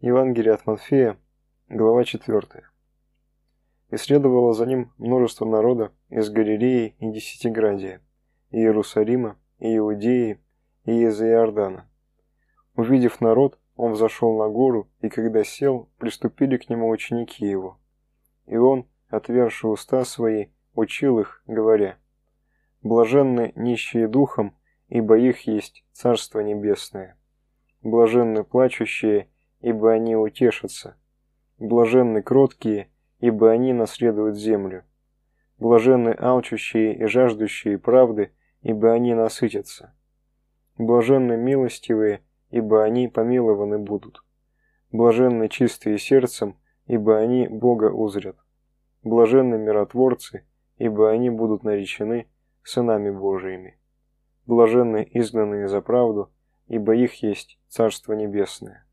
Евангелие от Матфея, глава 4. И следовало за ним множество народа из Галилеи и Десятиградия, и Иерусалима, и Иудеи, и из Иордана. Увидев народ, он взошел на гору, и когда сел, приступили к нему ученики его. И он, отверши уста свои, учил их, говоря, «Блаженны нищие духом, ибо их есть Царство Небесное. Блаженны плачущие, ибо они утешатся. Блаженны кроткие, ибо они наследуют землю. Блаженны алчущие и жаждущие правды, ибо они насытятся. Блаженны милостивые, ибо они помилованы будут. Блаженны чистые сердцем, ибо они Бога узрят. Блаженны миротворцы, ибо они будут наречены сынами Божиими. Блаженны изгнанные за правду, ибо их есть Царство Небесное.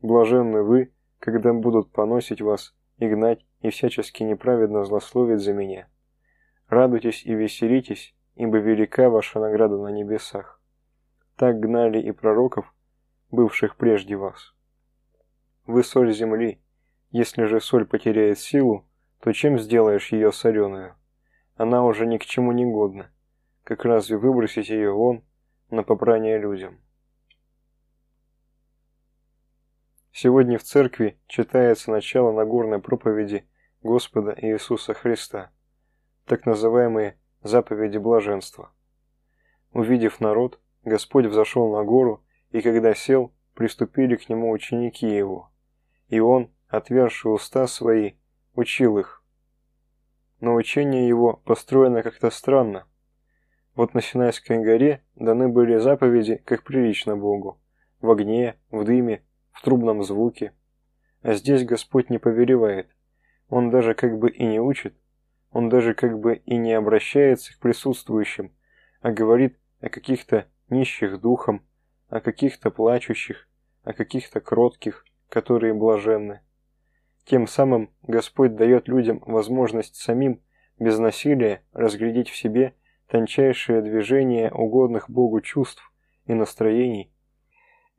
Блаженны вы, когда будут поносить вас и гнать и всячески неправедно злословить за меня. Радуйтесь и веселитесь, ибо велика ваша награда на небесах. Так гнали и пророков, бывших прежде вас. Вы соль земли. Если же соль потеряет силу, то чем сделаешь ее соленую? Она уже ни к чему не годна. Как разве выбросить ее вон на попрание людям? Сегодня в церкви читается начало Нагорной проповеди Господа Иисуса Христа, так называемые заповеди блаженства. Увидев народ, Господь взошел на гору, и когда сел, приступили к нему ученики его, и он, отверши уста свои, учил их. Но учение его построено как-то странно. Вот на Синайской горе даны были заповеди, как прилично Богу, в огне, в дыме, в трубном звуке. А здесь Господь не повелевает. Он даже как бы и не учит, он даже как бы и не обращается к присутствующим, а говорит о каких-то нищих духом, о каких-то плачущих, о каких-то кротких, которые блаженны. Тем самым Господь дает людям возможность самим, без насилия, разглядеть в себе тончайшие движения угодных Богу чувств и настроений,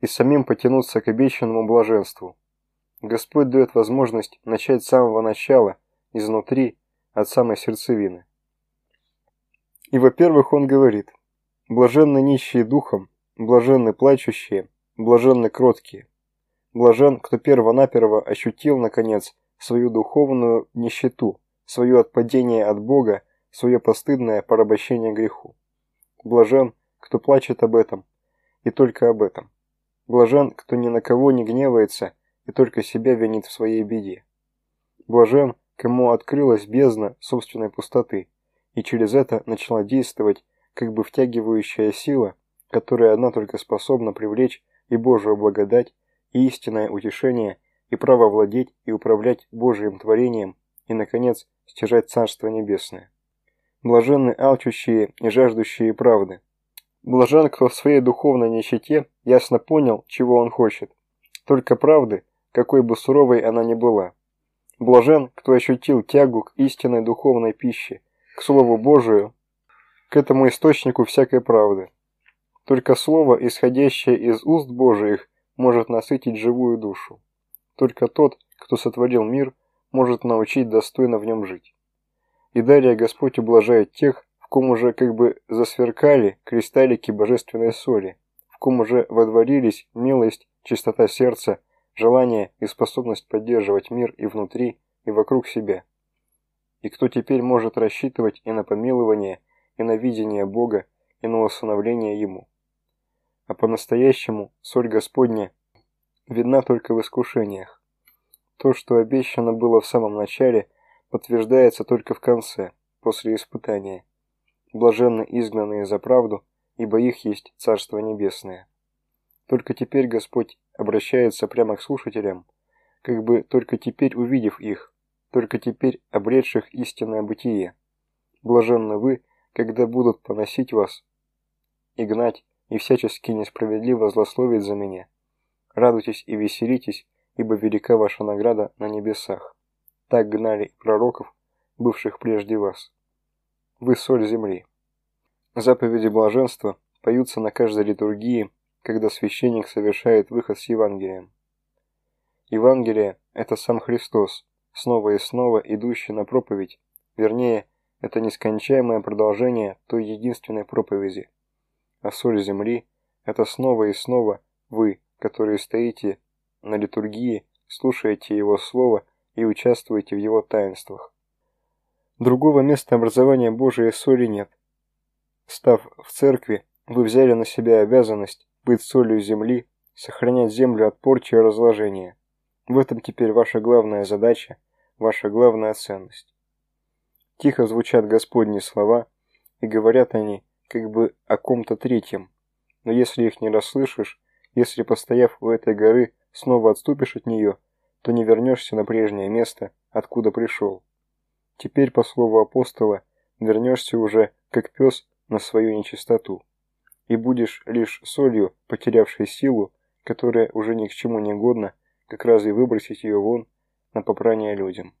и самим потянуться к обещанному блаженству. Господь дает возможность начать с самого начала, изнутри, от самой сердцевины. И, во-первых, он говорит, «Блаженны нищие духом, блаженны плачущие, блаженны кроткие. Блажен, кто перво-наперво ощутил, наконец, свою духовную нищету, свое отпадение от Бога, свое постыдное порабощение греху. Блажен, кто плачет об этом, и только об этом. Блажен, кто ни на кого не гневается и только себя винит в своей беде. Блажен, кому открылась бездна собственной пустоты, и через это начала действовать как бы втягивающая сила, которая одна только способна привлечь и Божию благодать, и истинное утешение, и право владеть и управлять Божьим творением, и, наконец, стяжать Царство Небесное. Блаженны алчущие и жаждущие правды, Блажен, кто в своей духовной нищете ясно понял, чего он хочет. Только правды, какой бы суровой она ни была. Блажен, кто ощутил тягу к истинной духовной пище, к Слову Божию, к этому источнику всякой правды. Только Слово, исходящее из уст Божиих, может насытить живую душу. Только тот, кто сотворил мир, может научить достойно в нем жить. И далее Господь ублажает тех, ком уже как бы засверкали кристаллики божественной соли, в ком уже водворились милость, чистота сердца, желание и способность поддерживать мир и внутри, и вокруг себя. И кто теперь может рассчитывать и на помилование, и на видение Бога, и на усыновление Ему. А по-настоящему соль Господня видна только в искушениях. То, что обещано было в самом начале, подтверждается только в конце, после испытания. Блаженны изгнанные за правду, ибо их есть Царство Небесное. Только теперь Господь обращается прямо к слушателям, как бы только теперь увидев их, только теперь обретших истинное бытие. Блаженны вы, когда будут поносить вас и гнать, и всячески несправедливо злословить за меня. Радуйтесь и веселитесь, ибо велика ваша награда на небесах. Так гнали пророков, бывших прежде вас. Вы соль земли. Заповеди блаженства поются на каждой литургии, когда священник совершает выход с Евангелием. Евангелие – это сам Христос, снова и снова идущий на проповедь, вернее, это нескончаемое продолжение той единственной проповеди. А соль земли – это снова и снова вы, которые стоите на литургии, слушаете Его Слово и участвуете в Его таинствах. Другого места образования Божией соли нет. Став в церкви, вы взяли на себя обязанность быть солью земли, сохранять землю от порчи и разложения. В этом теперь ваша главная задача, ваша главная ценность. Тихо звучат Господние слова, и говорят они как бы о ком-то третьем. Но если их не расслышишь, если, постояв у этой горы, снова отступишь от нее, то не вернешься на прежнее место, откуда пришел. Теперь, по слову апостола, вернешься уже, как пес, на свою нечистоту. И будешь лишь солью, потерявшей силу, которая уже ни к чему не годна, как раз и выбросить ее вон на попрание людям.